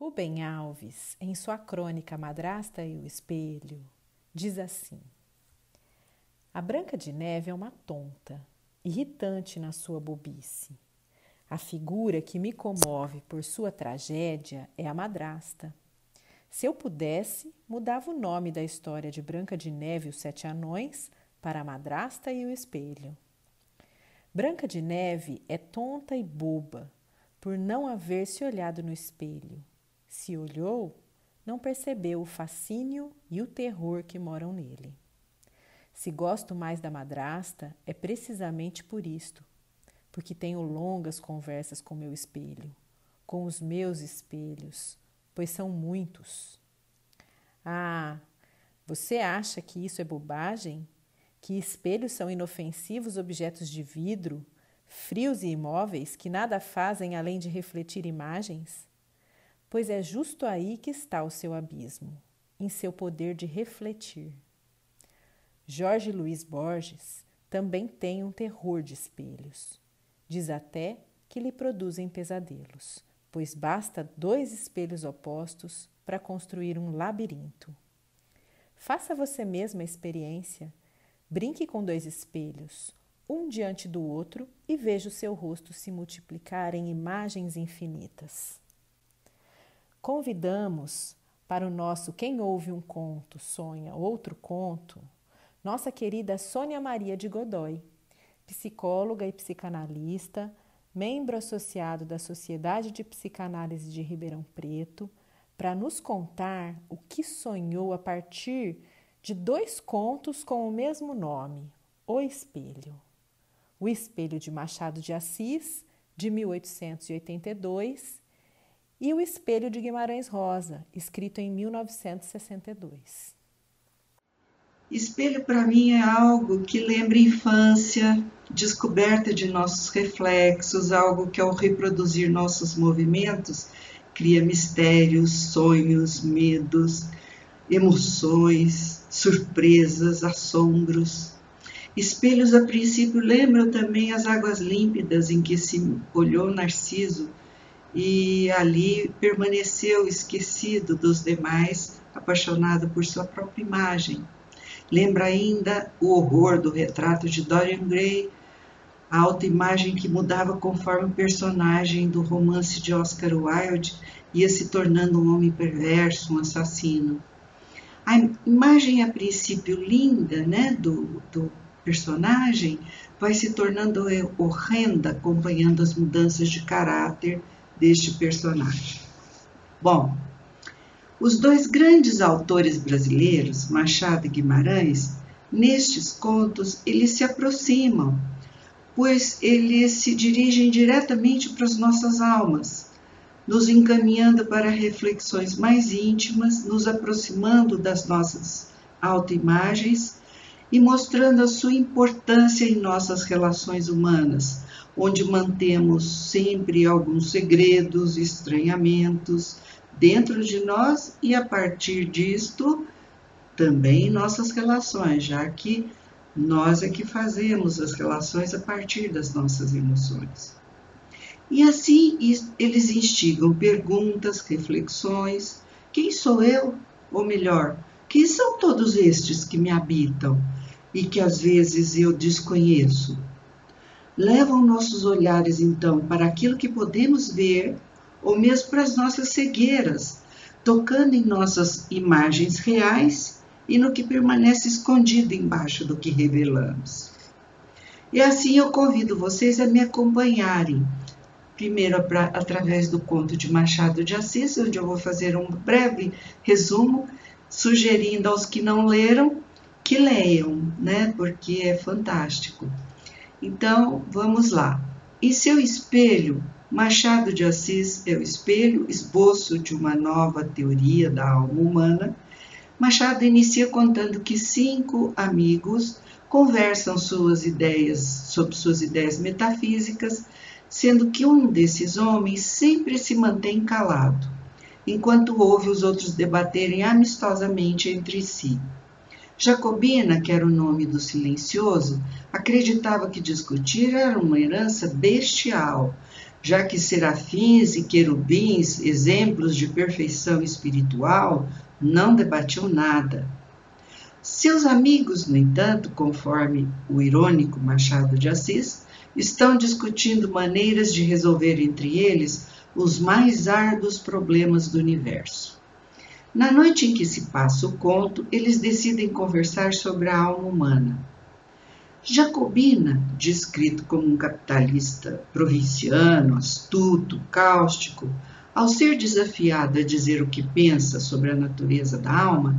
Rubem Alves, em sua crônica Madrasta e o Espelho, diz assim: A Branca de Neve é uma tonta, irritante na sua bobice. A figura que me comove por sua tragédia é a madrasta. Se eu pudesse, mudava o nome da história de Branca de Neve e os Sete Anões para a Madrasta e o Espelho. Branca de Neve é tonta e boba por não haver se olhado no espelho se olhou, não percebeu o fascínio e o terror que moram nele. Se gosto mais da madrasta, é precisamente por isto, porque tenho longas conversas com meu espelho, com os meus espelhos, pois são muitos. Ah, você acha que isso é bobagem? Que espelhos são inofensivos objetos de vidro, frios e imóveis que nada fazem além de refletir imagens? Pois é justo aí que está o seu abismo, em seu poder de refletir. Jorge Luiz Borges também tem um terror de espelhos. Diz até que lhe produzem pesadelos, pois basta dois espelhos opostos para construir um labirinto. Faça você mesma a experiência. Brinque com dois espelhos, um diante do outro, e veja o seu rosto se multiplicar em imagens infinitas. Convidamos para o nosso Quem Ouve um Conto Sonha Outro Conto, nossa querida Sônia Maria de Godoy, psicóloga e psicanalista, membro associado da Sociedade de Psicanálise de Ribeirão Preto, para nos contar o que sonhou a partir de dois contos com o mesmo nome, O Espelho. O Espelho de Machado de Assis, de 1882, e O Espelho de Guimarães Rosa, escrito em 1962. Espelho para mim é algo que lembra infância, descoberta de nossos reflexos, algo que ao reproduzir nossos movimentos cria mistérios, sonhos, medos, emoções, surpresas, assombros. Espelhos a princípio lembram também as águas límpidas em que se olhou Narciso e ali permaneceu esquecido dos demais, apaixonado por sua própria imagem. Lembra ainda o horror do retrato de Dorian Gray, a autoimagem que mudava conforme o personagem do romance de Oscar Wilde ia se tornando um homem perverso, um assassino. A imagem, a princípio linda, né, do, do personagem, vai se tornando horrenda, acompanhando as mudanças de caráter deste personagem. Bom, os dois grandes autores brasileiros, Machado e Guimarães, nestes contos eles se aproximam, pois eles se dirigem diretamente para as nossas almas, nos encaminhando para reflexões mais íntimas, nos aproximando das nossas autoimagens e mostrando a sua importância em nossas relações humanas, onde mantemos sempre alguns segredos, estranhamentos dentro de nós e a partir disto também nossas relações, já que nós é que fazemos as relações a partir das nossas emoções. E assim eles instigam perguntas, reflexões: quem sou eu? Ou melhor, quem são todos estes que me habitam e que às vezes eu desconheço? Levam nossos olhares então para aquilo que podemos ver ou mesmo para as nossas cegueiras, tocando em nossas imagens reais e no que permanece escondido embaixo do que revelamos. E assim eu convido vocês a me acompanharem, primeiro pra, através do conto de Machado de Assis, onde eu vou fazer um breve resumo, sugerindo aos que não leram que leiam, né? Porque é fantástico. Então, vamos lá. E seu espelho, Machado de Assis é o espelho, esboço de uma nova teoria da alma humana. Machado inicia contando que cinco amigos conversam suas ideias sobre suas ideias metafísicas, sendo que um desses homens sempre se mantém calado, enquanto ouve os outros debaterem amistosamente entre si. Jacobina, que era o nome do silencioso, acreditava que discutir era uma herança bestial, já que serafins e querubins, exemplos de perfeição espiritual, não debatiam nada. Seus amigos, no entanto, conforme o irônico Machado de Assis, estão discutindo maneiras de resolver entre eles os mais árduos problemas do universo. Na noite em que se passa o conto, eles decidem conversar sobre a alma humana. Jacobina, descrito como um capitalista provinciano, astuto, cáustico, ao ser desafiado a dizer o que pensa sobre a natureza da alma,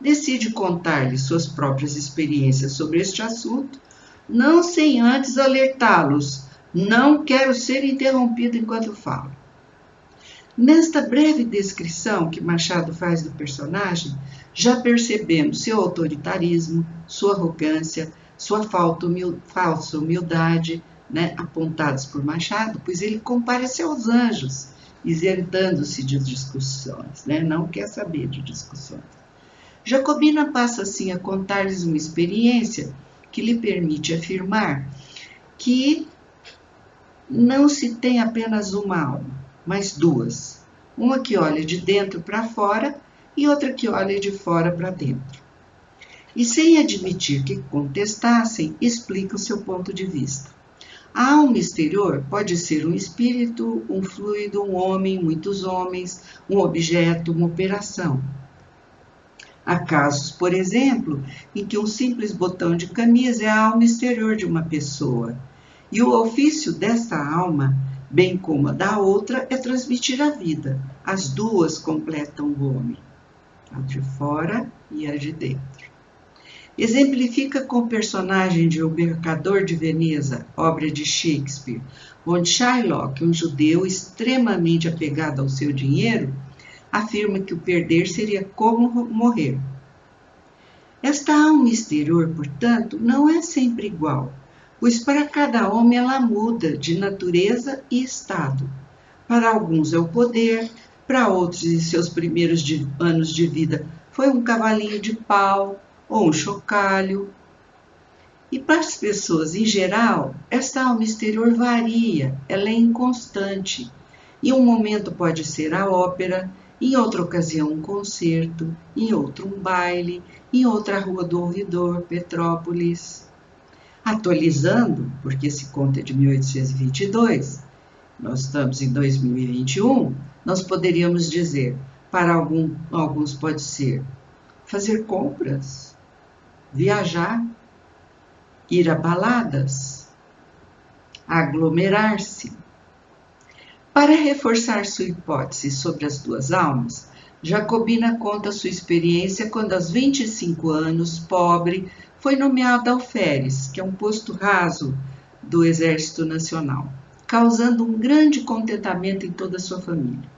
decide contar-lhe suas próprias experiências sobre este assunto, não sem antes alertá-los: não quero ser interrompido enquanto falo. Nesta breve descrição que Machado faz do personagem, já percebemos seu autoritarismo, sua arrogância, sua falsa humildade, né, apontados por Machado, pois ele compara-se aos anjos, isentando-se de discussões, né, não quer saber de discussões. Jacobina passa assim a contar-lhes uma experiência que lhe permite afirmar que não se tem apenas uma alma, mas duas. Uma que olha de dentro para fora e outra que olha de fora para dentro e, sem admitir que contestassem, explica o seu ponto de vista. A alma exterior pode ser um espírito, um fluido, um homem, muitos homens, um objeto, uma operação. Há casos, por exemplo, em que um simples botão de camisa é a alma exterior de uma pessoa, e o ofício desta alma, bem como a da outra, é transmitir a vida. As duas completam o homem, a de fora e a de dentro. Exemplifica com o personagem de O Mercador de Veneza, obra de Shakespeare, onde Shylock, um judeu extremamente apegado ao seu dinheiro, afirma que o perder seria como morrer. Esta alma exterior, portanto, não é sempre igual, pois para cada homem ela muda de natureza e estado. Para alguns é o poder, para outros, em seus primeiros anos de vida, foi um cavalinho de pau, ou um chocalho. E para as pessoas em geral, esta alma exterior varia, ela é inconstante. Em um momento pode ser a ópera, em outra ocasião um concerto, em outro um baile, em outra rua do ouvidor, Petrópolis. Atualizando, porque esse conto é de 1822, nós estamos em 2021, nós poderíamos dizer, para algum, alguns pode ser fazer compras, viajar, ir a baladas, aglomerar-se. Para reforçar sua hipótese sobre as duas almas, Jacobina conta sua experiência quando, aos 25 anos, pobre, foi nomeado alferes, que é um posto raso do Exército Nacional, causando um grande contentamento em toda a sua família.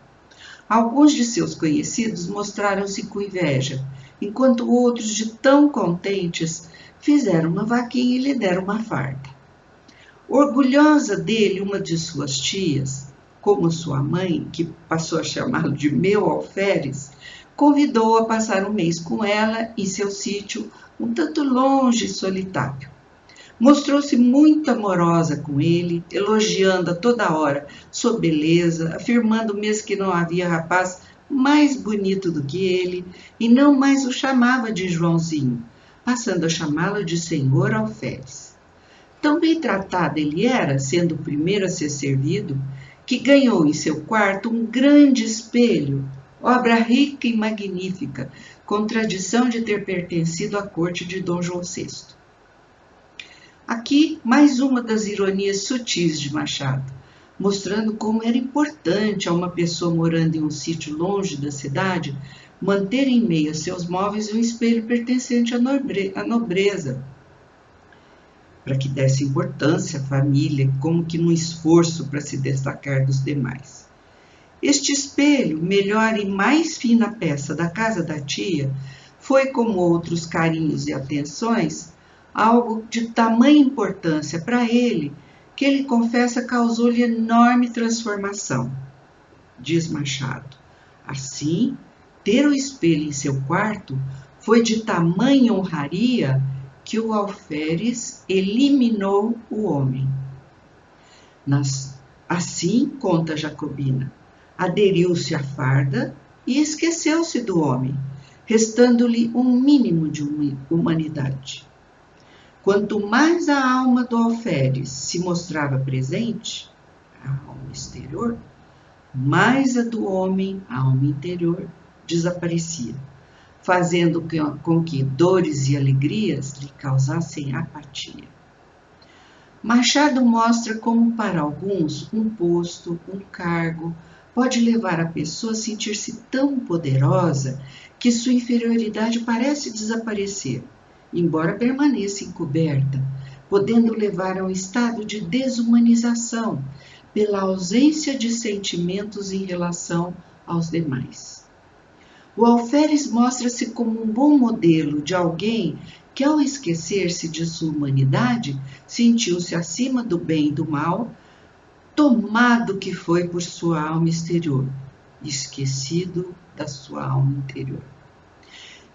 Alguns de seus conhecidos mostraram-se com inveja enquanto outros, de tão contentes, fizeram uma vaquinha e lhe deram uma farda. Orgulhosa dele, uma de suas tias, como sua mãe, que passou a chamá-lo de meu alferes, convidou-o a passar um mês com ela em seu sítio, um tanto longe e solitário. Mostrou-se muito amorosa com ele, elogiando a toda hora sua beleza, afirmando mesmo que não havia rapaz mais bonito do que ele, e não mais o chamava de Joãozinho, passando a chamá-lo de Senhor Alferes. Tão bem tratado ele era, sendo o primeiro a ser servido, que ganhou em seu quarto um grande espelho, obra rica e magnífica, com tradição de ter pertencido à corte de Dom João VI. Aqui, mais uma das ironias sutis de Machado mostrando como era importante a uma pessoa morando em um sítio longe da cidade manter em meio a seus móveis um espelho pertencente à nobreza, para que desse importância à família, como que num esforço para se destacar dos demais. Este espelho, melhor e mais fina peça da casa da tia, foi, como outros carinhos e atenções, algo de tamanha importância para ele que ele confessa causou-lhe enorme transformação. Diz Machado. Assim, ter o espelho em seu quarto foi de tamanha honraria que o alferes eliminou o homem. Nas Assim, conta Jacobina, aderiu-se à farda e esqueceu-se do homem, restando-lhe um mínimo de humanidade. Quanto mais a alma do alferes se mostrava presente, a alma exterior, mais a do homem, a alma interior, desaparecia, fazendo com que dores e alegrias lhe causassem apatia. Machado mostra como, para alguns, um posto, um cargo, pode levar a pessoa a sentir-se tão poderosa que sua inferioridade parece desaparecer, embora permaneça encoberta, podendo levar a um estado de desumanização pela ausência de sentimentos em relação aos demais. O alferes mostra-se como um bom modelo de alguém que, ao esquecer-se de sua humanidade, sentiu-se acima do bem e do mal, tomado que foi por sua alma exterior, esquecido da sua alma interior.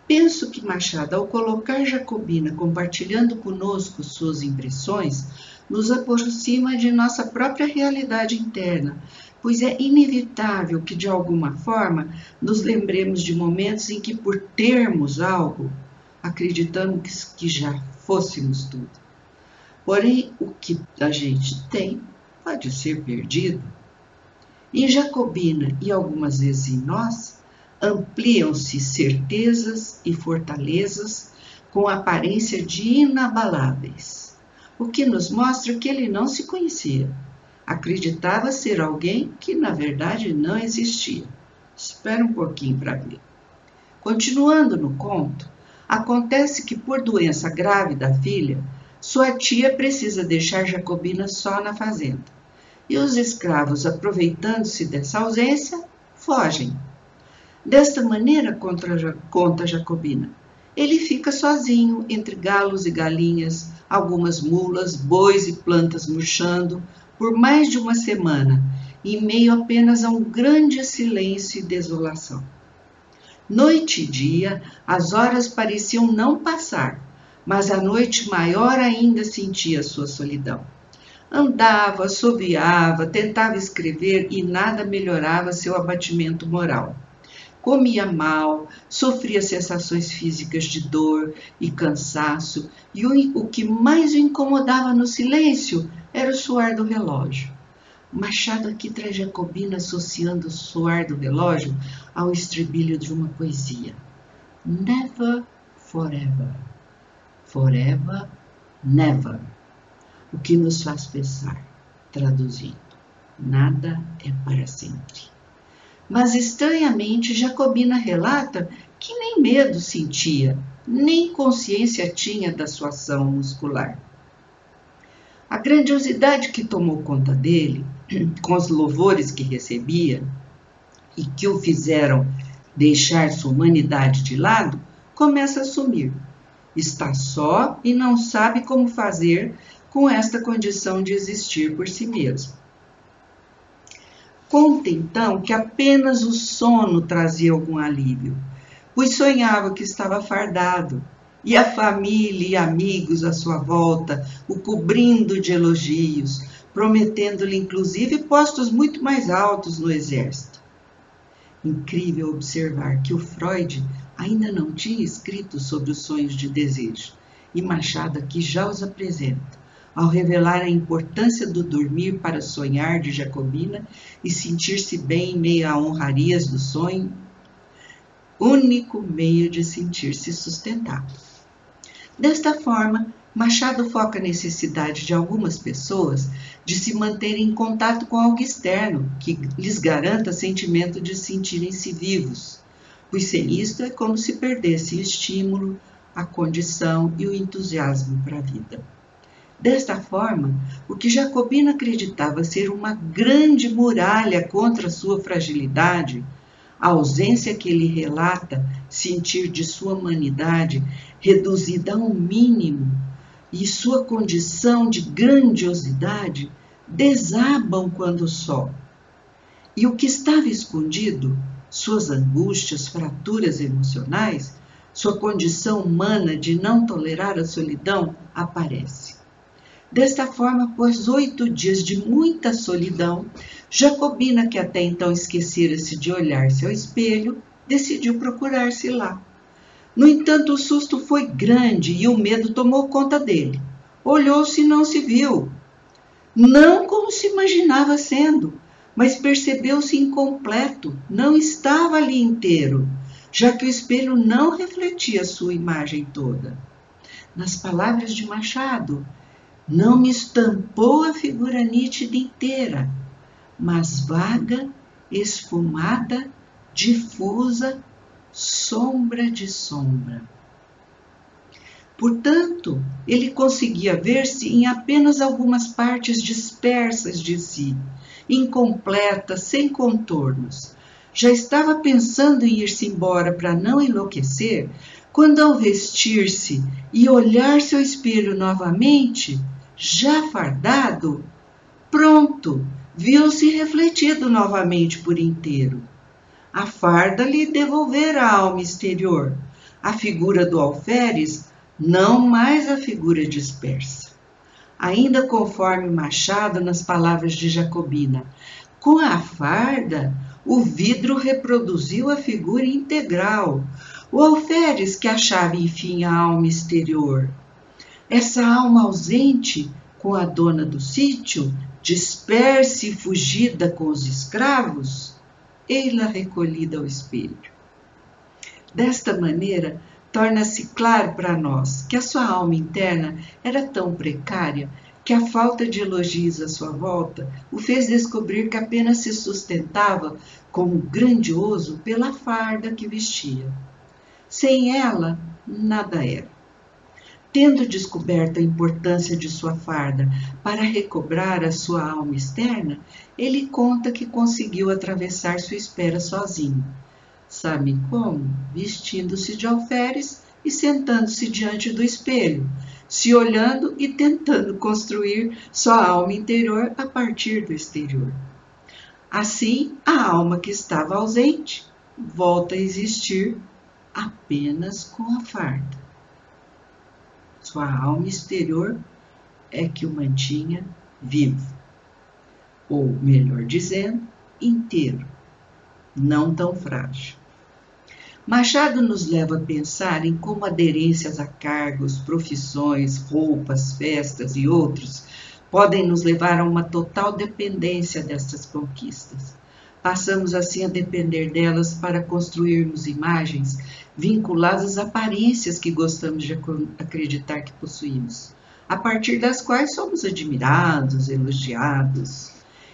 Penso que Machado, ao colocar Jacobina compartilhando conosco suas impressões, nos aproxima de nossa própria realidade interna, pois é inevitável que, de alguma forma, nos lembremos de momentos em que, por termos algo, acreditamos que já fôssemos tudo. Porém, o que a gente tem pode ser perdido. Em Jacobina e algumas vezes em nós, ampliam-se certezas e fortalezas com aparência de inabaláveis, o que nos mostra que ele não se conhecia. Acreditava ser alguém que na verdade não existia. Espera um pouquinho para ver. Continuando no conto, acontece que por doença grave da filha, sua tia precisa deixar Jacobina só na fazenda. E os escravos, aproveitando-se dessa ausência, fogem. Desta maneira, conta Jacobina, ele fica sozinho entre galos e galinhas, algumas mulas, bois e plantas murchando, por mais de uma semana, em meio apenas a um grande silêncio e desolação. Noite e dia, as horas pareciam não passar, mas a noite maior ainda sentia sua solidão. Andava, assoviava, tentava escrever e nada melhorava seu abatimento moral. Comia mal, sofria sensações físicas de dor e cansaço, e o, que mais o incomodava no silêncio era o suar do relógio. Machado aqui traz Jacobina associando o suar do relógio ao estribilho de uma poesia. Never, forever. Forever, never. O que nos faz pensar, traduzindo, nada é para sempre. Mas estranhamente, Jacobina relata que nem medo sentia, nem consciência tinha da sua ação muscular. A grandiosidade que tomou conta dele, com os louvores que recebia e que o fizeram deixar sua humanidade de lado, começa a sumir. Está só e não sabe como fazer com esta condição de existir por si mesmo. Conta então que apenas o sono trazia algum alívio, pois sonhava que estava fardado, e a família e amigos à sua volta o cobrindo de elogios, prometendo-lhe inclusive postos muito mais altos no exército. Incrível observar que o Freud ainda não tinha escrito sobre os sonhos de desejo, e Machado aqui já os apresenta, ao revelar a importância do dormir para sonhar de Jacobina e sentir-se bem em meio a honrarias do sonho, único meio de sentir-se sustentado. Desta forma, Machado foca a necessidade de algumas pessoas de se manterem em contato com algo externo que lhes garanta sentimento de sentirem-se vivos, pois sem isto é como se perdesse o estímulo, a condição e o entusiasmo para a vida. Desta forma, o que Jacobina acreditava ser uma grande muralha contra sua fragilidade, a ausência que ele relata sentir de sua humanidade reduzida a um mínimo e sua condição de grandiosidade desabam quando só. E o que estava escondido, suas angústias, fraturas emocionais, sua condição humana de não tolerar a solidão, aparece. Desta forma, após oito dias de muita solidão, Jacobina, que até então esquecera-se de olhar-se ao espelho, decidiu procurar-se lá. No entanto, o susto foi grande e o medo tomou conta dele. Olhou-se e não se viu. Não como se imaginava sendo, mas percebeu-se incompleto, não estava ali inteiro, já que o espelho não refletia sua imagem toda. Nas palavras de Machado, não me estampou a figura nítida inteira, mas vaga, esfumada, difusa, sombra de sombra. Portanto, ele conseguia ver-se em apenas algumas partes dispersas de si, incompleta, sem contornos. Já estava pensando em ir-se embora para não enlouquecer, quando ao vestir-se e olhar seu espelho novamente, já fardado, pronto, viu-se refletido novamente por inteiro. A farda lhe devolvera a alma exterior, a figura do alferes, não mais a figura dispersa ainda conforme Machado nas palavras de Jacobina. Com a farda, o vidro reproduziu a figura integral, o alferes que achava enfim a alma exterior. Essa alma ausente, com a dona do sítio, dispersa e fugida com os escravos, ei-la recolhida ao espelho. Desta maneira, torna-se claro para nós que a sua alma interna era tão precária que a falta de elogios à sua volta o fez descobrir que apenas se sustentava como grandioso pela farda que vestia. Sem ela, nada era. Tendo descoberto a importância de sua farda para recobrar a sua alma externa, ele conta que conseguiu atravessar sua espera sozinho Sabe como? Vestindo-se de alferes e sentando-se diante do espelho, se olhando e tentando construir sua alma interior a partir do exterior. Assim, a alma que estava ausente volta a existir apenas com a farda. Sua alma exterior é que o mantinha vivo, ou melhor dizendo, inteiro, não tão frágil. Machado nos leva a pensar em como aderências a cargos, profissões, roupas, festas e outros podem nos levar a uma total dependência destas conquistas. Passamos assim a depender delas para construirmos imagens vinculadas às aparências que gostamos de acreditar que possuímos, a partir das quais somos admirados, elogiados.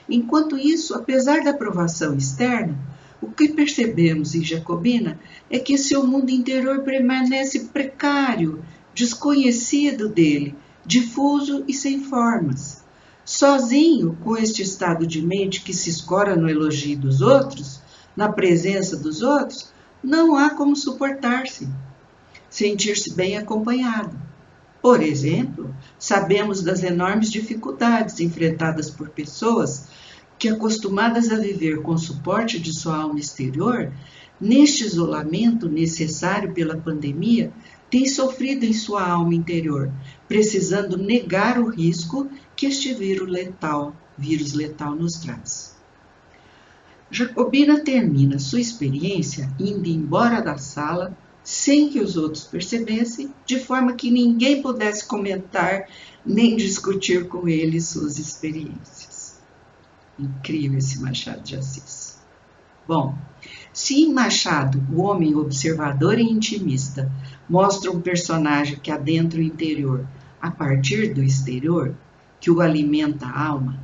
Enquanto isso, apesar da aprovação externa, o que percebemos em Jacobina é que seu mundo interior permanece precário, desconhecido dele, difuso e sem formas. Sozinho, com este estado de mente que se escora no elogio dos outros, na presença dos outros, não há como suportar-se, sentir-se bem acompanhado. Por exemplo, sabemos das enormes dificuldades enfrentadas por pessoas que, acostumadas a viver com suporte de sua alma exterior, neste isolamento necessário pela pandemia, tem sofrido em sua alma interior, precisando negar o risco que este vírus letal, vírus letal nos traz. Jacobina termina sua experiência indo embora da sala sem que os outros percebessem, de forma que ninguém pudesse comentar nem discutir com ele suas experiências. Incrível esse Machado de Assis. Bom, se em Machado o homem observador e intimista mostra um personagem que adentra o interior a partir do exterior, que o alimenta a alma,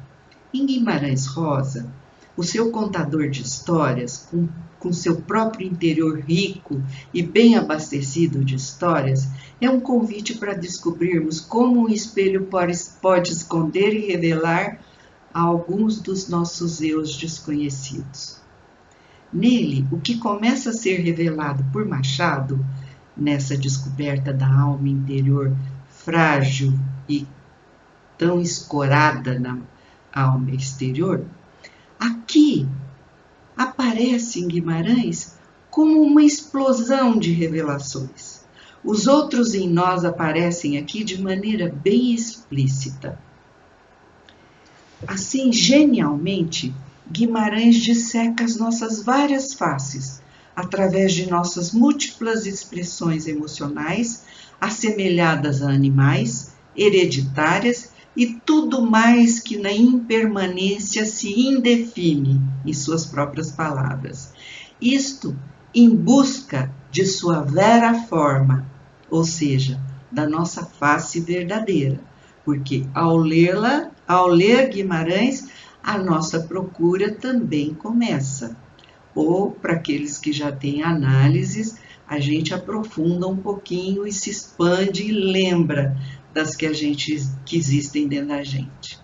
em Guimarães Rosa, o seu contador de histórias, com, com seu próprio interior rico e bem abastecido de histórias, é um convite para descobrirmos como um espelho pode, pode esconder e revelar alguns dos nossos eus desconhecidos. Nele, o que começa a ser revelado por Machado, nessa descoberta da alma interior frágil e tão escorada na alma exterior, aqui aparece em Guimarães como uma explosão de revelações. Os outros em nós aparecem aqui de maneira bem explícita Assim, genialmente, Guimarães disseca as nossas várias faces, através de nossas múltiplas expressões emocionais, assemelhadas a animais, hereditárias e tudo mais que na impermanência se indefine em suas próprias palavras. Isto em busca de sua vera forma, ou seja, da nossa face verdadeira, porque ao lê-la, ao ler Guimarães, a nossa procura também começa. Ou, para aqueles que já têm análises, a gente aprofunda um pouquinho e se expande e lembra das que a gente que existem dentro da gente.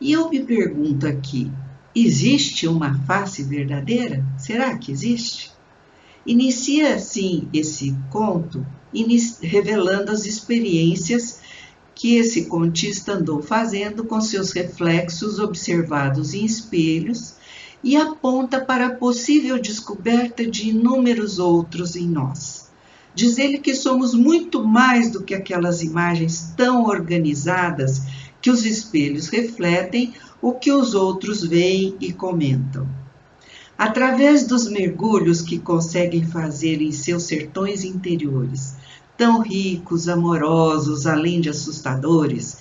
E eu me pergunto aqui, existe uma face verdadeira? Será que existe? Inicia assim esse conto revelando as experiências que esse contista andou fazendo com seus reflexos observados em espelhos e aponta para a possível descoberta de inúmeros outros em nós. Diz ele que somos muito mais do que aquelas imagens tão organizadas que os espelhos refletem o que os outros veem e comentam. Através dos mergulhos que conseguem fazer em seus sertões interiores, tão ricos, amorosos, além de assustadores,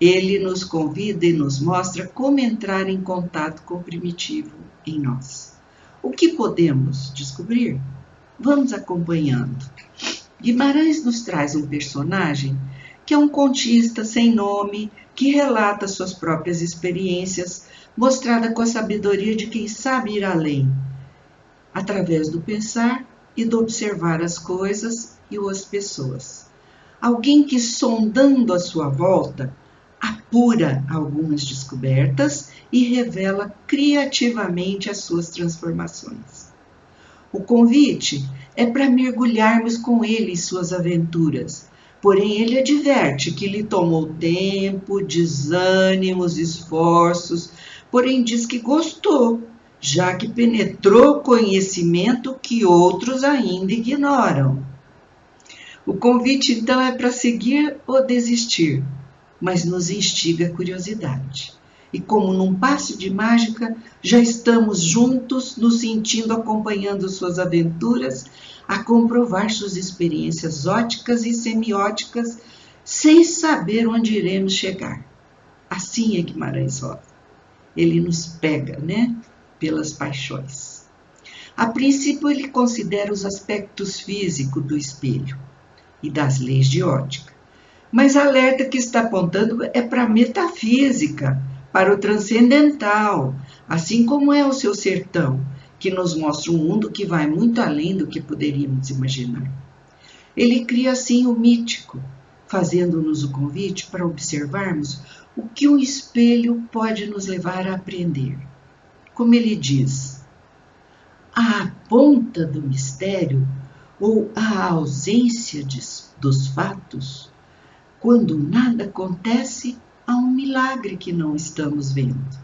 ele nos convida e nos mostra como entrar em contato com o primitivo em nós. O que podemos descobrir? Vamos acompanhando. Guimarães nos traz um personagem que é um contista sem nome que relata suas próprias experiências, mostrada com a sabedoria de quem sabe ir além, através do pensar e do observar as coisas e as pessoas. Alguém que, sondando a sua volta, apura algumas descobertas e revela criativamente as suas transformações. O convite é para mergulharmos com ele em suas aventuras, porém ele adverte que lhe tomou tempo, desânimos, esforços, porém diz que gostou, já que penetrou conhecimento que outros ainda ignoram. O convite então é para seguir ou desistir, mas nos instiga a curiosidade. E como num passe de mágica, já estamos juntos, nos sentindo acompanhando suas aventuras, a comprovar suas experiências óticas e semióticas, sem saber onde iremos chegar. Assim é Guimarães Rosa. Ele nos pega, né, pelas paixões. A princípio, ele considera os aspectos físicos do espelho e das leis de ótica mas alerta que está apontando é para a metafísica, para o transcendental, assim como é o seu sertão, que nos mostra um mundo que vai muito além do que poderíamos imaginar. Ele cria assim o mítico, fazendo-nos o convite para observarmos o que um espelho pode nos levar a aprender. Como ele diz, a ponta do mistério ou a ausência de, dos fatos quando nada acontece, há um milagre que não estamos vendo.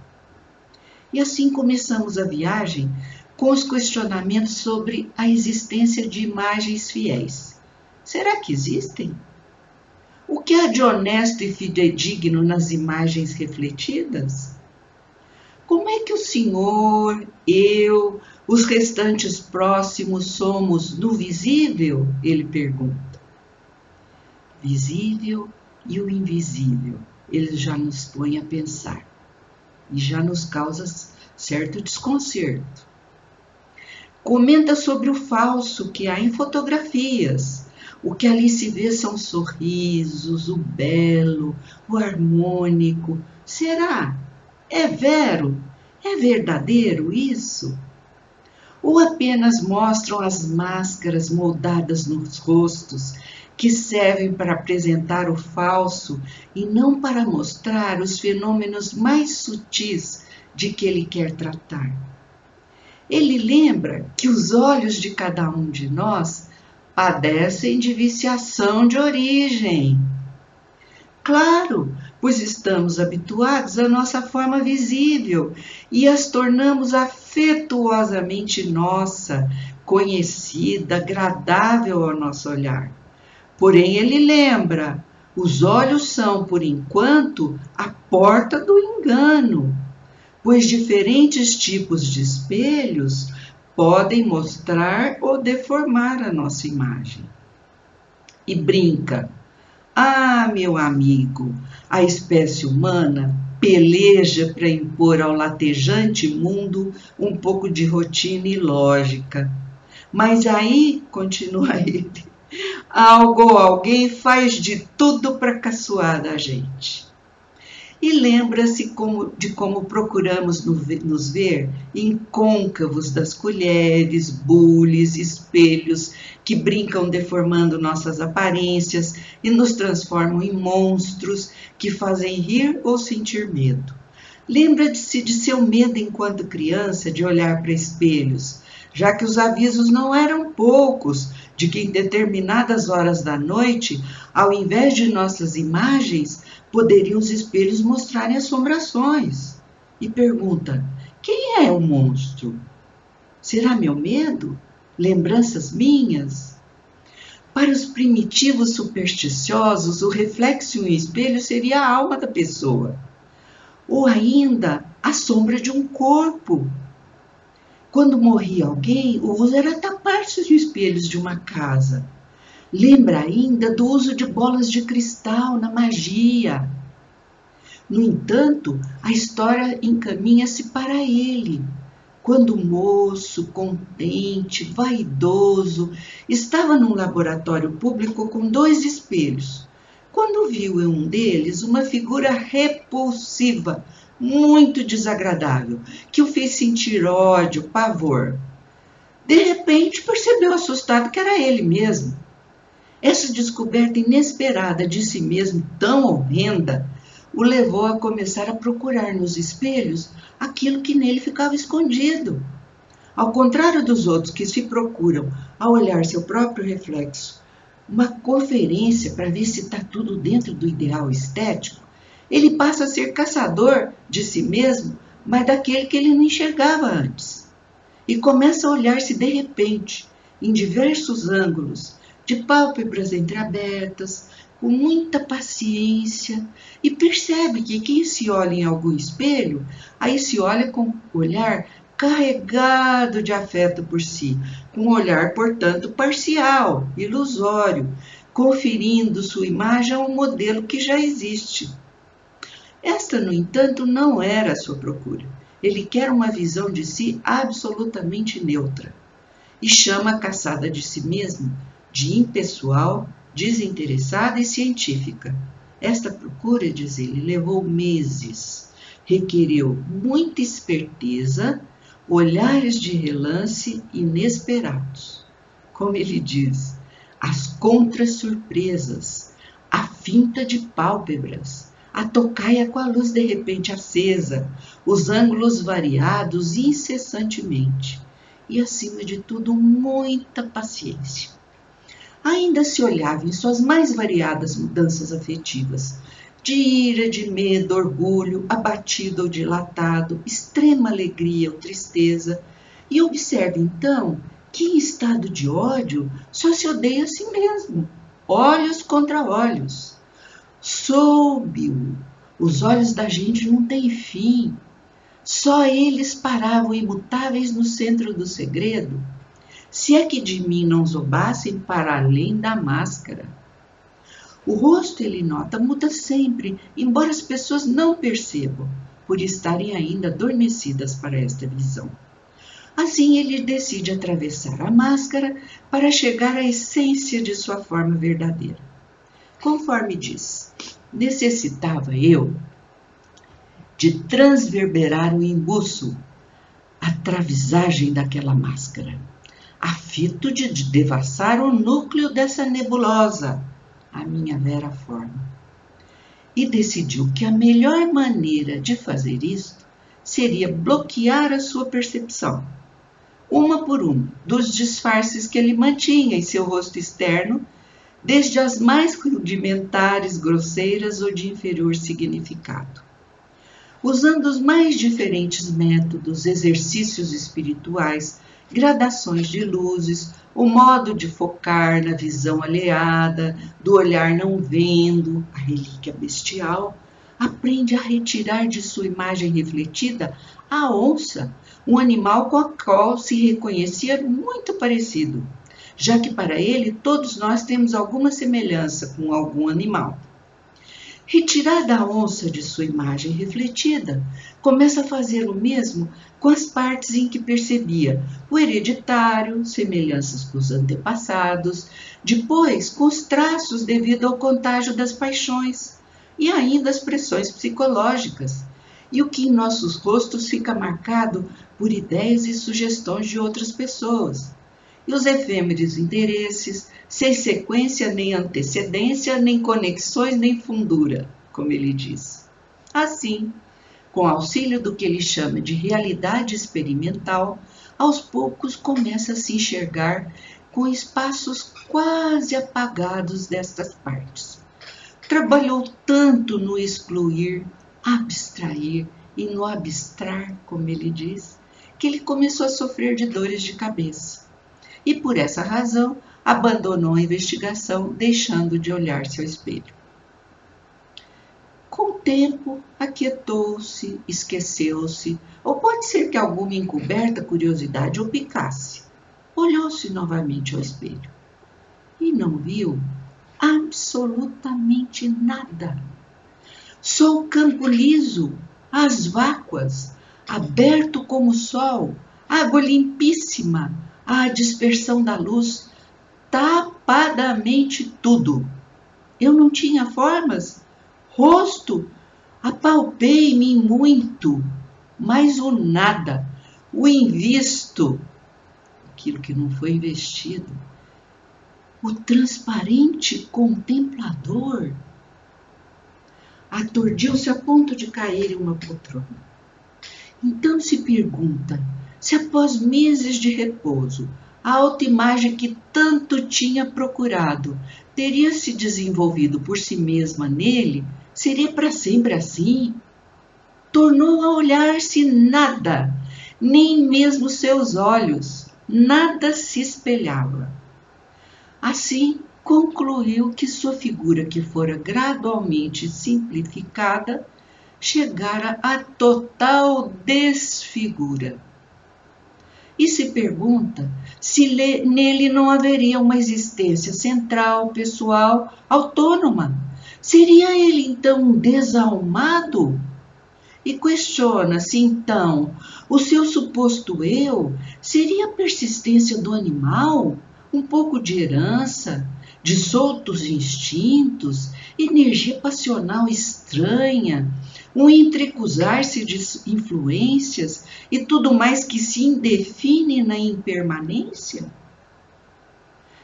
E assim começamos a viagem com os questionamentos sobre a existência de imagens fiéis. Será que existem? O que há de honesto e fidedigno nas imagens refletidas? Como é que o Senhor, eu, os restantes próximos somos no visível? Ele pergunta visível e o invisível. Ele já nos põe a pensar e já nos causa certo desconcerto. Comenta sobre o falso que há em fotografias. O que ali se vê são sorrisos, o belo, o harmônico. Será? É vero? É verdadeiro isso? Ou apenas mostram as máscaras moldadas nos rostos que servem para apresentar o falso e não para mostrar os fenômenos mais sutis de que ele quer tratar. Ele lembra que os olhos de cada um de nós padecem de viciação de origem. Claro, pois estamos habituados à nossa forma visível e as tornamos afetuosamente nossa, conhecida, agradável ao nosso olhar. Porém, ele lembra: Os olhos são, por enquanto, a porta do engano, pois diferentes tipos de espelhos podem mostrar ou deformar a nossa imagem. E brinca: Ah, meu amigo, a espécie humana peleja para impor ao latejante mundo um pouco de rotina e lógica. Mas aí, continua ele, algo ou alguém faz de tudo para caçoar da gente. E lembra-se de como procuramos nos ver em côncavos das colheres, bules, espelhos que brincam deformando nossas aparências e nos transformam em monstros que fazem rir ou sentir medo. Lembra-se de seu medo enquanto criança de olhar para espelhos, já que os avisos não eram poucos de que em determinadas horas da noite, ao invés de nossas imagens, poderiam os espelhos mostrarem assombrações. E pergunta: quem é o monstro? Será meu medo? Lembranças minhas? Para os primitivos supersticiosos, o reflexo em um espelho seria a alma da pessoa, ou ainda a sombra de um corpo, quando morria alguém, o uso era tapar-se de espelhos de uma casa. Lembra ainda do uso de bolas de cristal na magia. No entanto, a história encaminha-se para ele. Quando o moço, contente, vaidoso, estava num laboratório público com dois espelhos, quando viu em um deles uma figura repulsiva, muito desagradável, que o fez sentir ódio, pavor. De repente, percebeu assustado que era ele mesmo. Essa descoberta inesperada de si mesmo, tão horrenda, o levou a começar a procurar nos espelhos aquilo que nele ficava escondido. Ao contrário dos outros que se procuram ao olhar seu próprio reflexo, uma conferência para ver se está tudo dentro do ideal estético, ele passa a ser caçador de si mesmo, mas daquele que ele não enxergava antes. E começa a olhar-se de repente, em diversos ângulos, de pálpebras entreabertas, com muita paciência, e percebe que quem se olha em algum espelho, aí se olha com o olhar carregado de afeto por si, com um olhar, portanto, parcial, ilusório, conferindo sua imagem a um modelo que já existe. Esta, no entanto, não era a sua procura. Ele quer uma visão de si absolutamente neutra e chama a caçada de si mesmo de impessoal, desinteressada e científica. Esta procura, diz ele, levou meses, requeriu muita esperteza, olhares de relance inesperados. Como ele diz, as contra-surpresas, a finta de pálpebras, a tocaia com a luz de repente acesa, os ângulos variados incessantemente. E, acima de tudo, muita paciência. Ainda se olhava em suas mais variadas mudanças afetivas, de ira, de medo, orgulho, abatido ou dilatado, extrema alegria ou tristeza, e observe então que em estado de ódio só se odeia a si mesmo, olhos contra olhos soube-o. Os olhos da gente não têm fim. Só eles paravam imutáveis no centro do segredo. Se é que de mim não zombassem para além da máscara. O rosto, ele nota, muda sempre, embora as pessoas não percebam, por estarem ainda adormecidas para esta visão. Assim, ele decide atravessar a máscara para chegar à essência de sua forma verdadeira. Conforme diz, necessitava eu de transverberar o embuço, a travisagem daquela máscara, a fito de devassar o núcleo dessa nebulosa, a minha vera forma. E decidiu que a melhor maneira de fazer isto seria bloquear a sua percepção, uma por uma, dos disfarces que ele mantinha em seu rosto externo desde as mais rudimentares, grosseiras ou de inferior significado. Usando os mais diferentes métodos, exercícios espirituais gradações de luzes, o modo de focar na visão alheada, do olhar não vendo, a relíquia bestial, aprende a retirar de sua imagem refletida a onça, um animal com a qual se reconhecia muito parecido, já que para ele todos nós temos alguma semelhança com algum animal. Retirada a onça de sua imagem refletida, começa a fazer o mesmo com as partes em que percebia o hereditário, semelhanças com os antepassados, depois com os traços devido ao contágio das paixões e ainda as pressões psicológicas, e o que em nossos rostos fica marcado por ideias e sugestões de outras pessoas, e os efêmeros interesses, sem sequência, nem antecedência, nem conexões, nem fundura, como ele diz. Assim, com auxílio do que ele chama de realidade experimental, aos poucos começa a se enxergar com espaços quase apagados destas partes. Trabalhou tanto no excluir, abstrair e no abstrar, como ele diz, que ele começou a sofrer de dores de cabeça. E por essa razão abandonou a investigação, deixando de olhar-se ao espelho. Com o tempo, aquietou-se, esqueceu-se, ou pode ser que alguma encoberta curiosidade o picasse. Olhou-se novamente ao espelho e não viu absolutamente nada. Só o campo liso, as vácuas, aberto como o sol, água limpíssima, a dispersão da luz, tapadamente tudo. Eu não tinha formas, rosto, apalpei-me muito, mas o nada, o invisto, aquilo que não foi investido, o transparente contemplador, aturdiu-se a ponto de cair em uma poltrona. Então se pergunta se após meses de repouso a autoimagem que tanto tinha procurado teria se desenvolvido por si mesma nele, seria para sempre assim? Tornou a olhar-se nada, nem mesmo seus olhos, nada se espelhava. Assim, concluiu que sua figura, que fora gradualmente simplificada, chegara a total desfigura e se pergunta se nele não haveria uma existência central, pessoal, autônoma. Seria ele então um desalmado? E questiona se então o seu suposto eu seria a persistência do animal, um pouco de herança, de soltos instintos, energia passional estranha, um entrecusar-se de influências e tudo mais que se indefine na impermanência?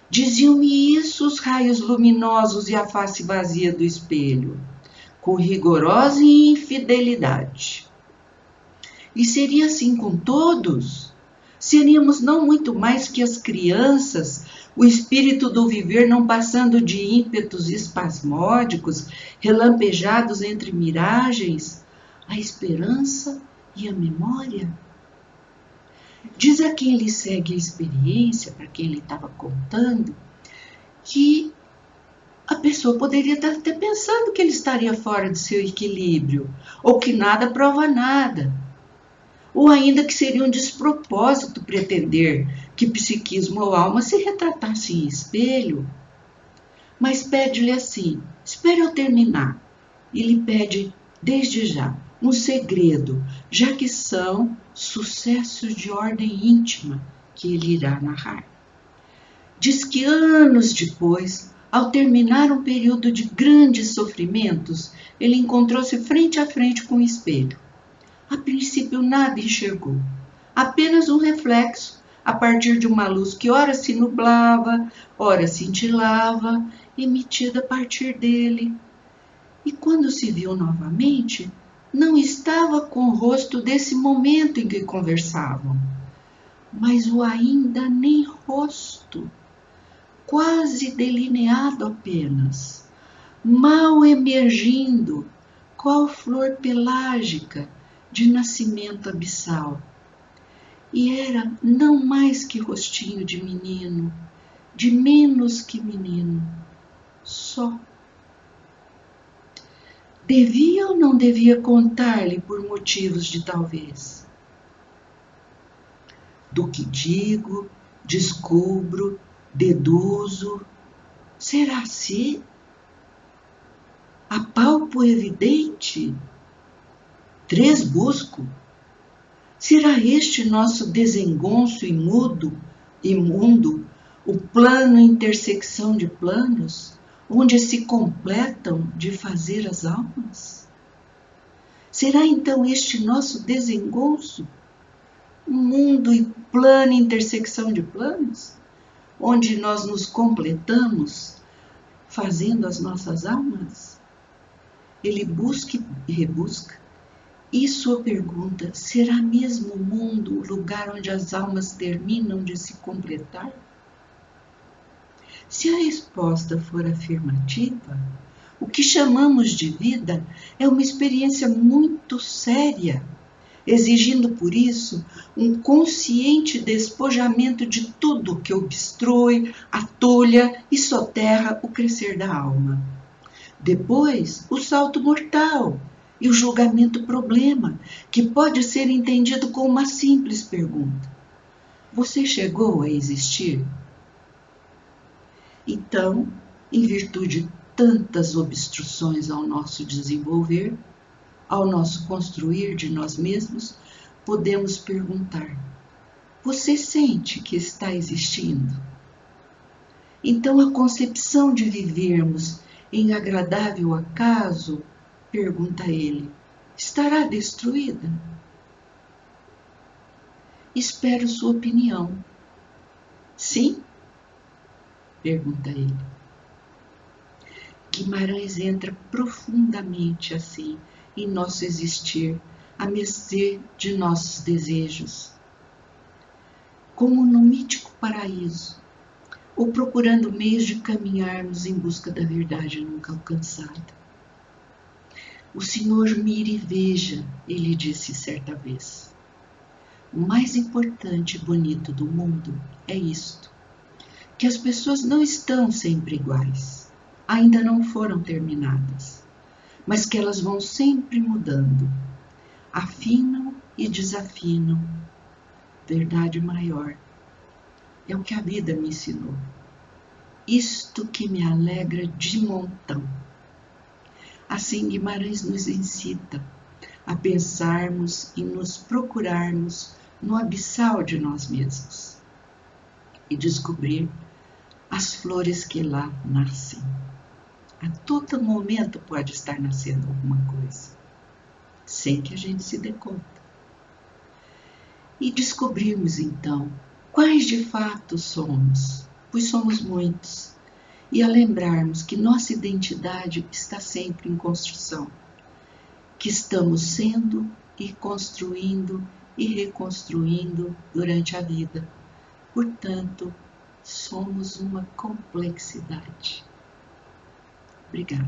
Diziam-me isso os raios luminosos e a face vazia do espelho, com rigorosa infidelidade. E seria assim com todos? Seríamos não muito mais que as crianças o espírito do viver não passando de ímpetos espasmódicos, relampejados entre miragens, a esperança e a memória? Diz a quem ele segue a experiência, para quem ele estava contando, que a pessoa poderia estar até pensando que ele estaria fora do seu equilíbrio, ou que nada prova nada, ou ainda que seria um despropósito pretender que psiquismo ou alma se retratasse em espelho. Mas pede-lhe assim: espere eu terminar. E lhe pede, desde já, um segredo, já que são sucessos de ordem íntima que ele irá narrar. Diz que anos depois, ao terminar um período de grandes sofrimentos, ele encontrou-se frente a frente com o espelho a princípio nada enxergou, apenas um reflexo a partir de uma luz que ora se nublava, ora cintilava, emitida a partir dele. E quando se viu novamente, não estava com o rosto desse momento em que conversavam, mas o ainda nem rosto, quase delineado apenas, mal emergindo, qual flor pelágica de nascimento abissal. e era não mais que rostinho de menino, de menos que menino, só. Devia ou não devia contar-lhe por motivos de talvez? Do que digo, descubro, deduzo, será se apalpo evidente? Três busco. Será este nosso desengonço imudo, imundo, o plano intersecção de planos, onde se completam de fazer as almas? Será então este nosso desengonço, mundo e plano intersecção de planos, onde nós nos completamos fazendo as nossas almas? Ele busca e rebusca e sua pergunta: será mesmo o mundo o lugar onde as almas terminam de se completar? Se a resposta for afirmativa, o que chamamos de vida é uma experiência muito séria, exigindo por isso um consciente despojamento de tudo que obstrui, atolha e soterra o crescer da alma. Depois, o salto mortal, e o julgamento problema, que pode ser entendido com uma simples pergunta: Você chegou a existir? Então, em virtude de tantas obstruções ao nosso desenvolver, ao nosso construir de nós mesmos, podemos perguntar: Você sente que está existindo? Então, a concepção de vivermos em agradável acaso Pergunta ele: Estará destruída? Espero sua opinião. Sim? Pergunta ele. Guimarães entra profundamente assim em nosso existir, a mercê de nossos desejos. Como no mítico paraíso, ou procurando meios de caminharmos em busca da verdade nunca alcançada. O Senhor mire e veja, ele disse certa vez. O mais importante e bonito do mundo é isto: que as pessoas não estão sempre iguais, ainda não foram terminadas, mas que elas vão sempre mudando, afinam e desafinam. Verdade maior. É o que a vida me ensinou. Isto que me alegra de montão. Assim, Guimarães nos incita a pensarmos e nos procurarmos no abissal de nós mesmos e descobrir as flores que lá nascem. A todo momento pode estar nascendo alguma coisa, sem que a gente se dê conta. E descobrirmos então quais de fato somos, pois somos muitos e a lembrarmos que nossa identidade está sempre em construção, que estamos sendo e construindo e reconstruindo durante a vida. Portanto, somos uma complexidade. Obrigada.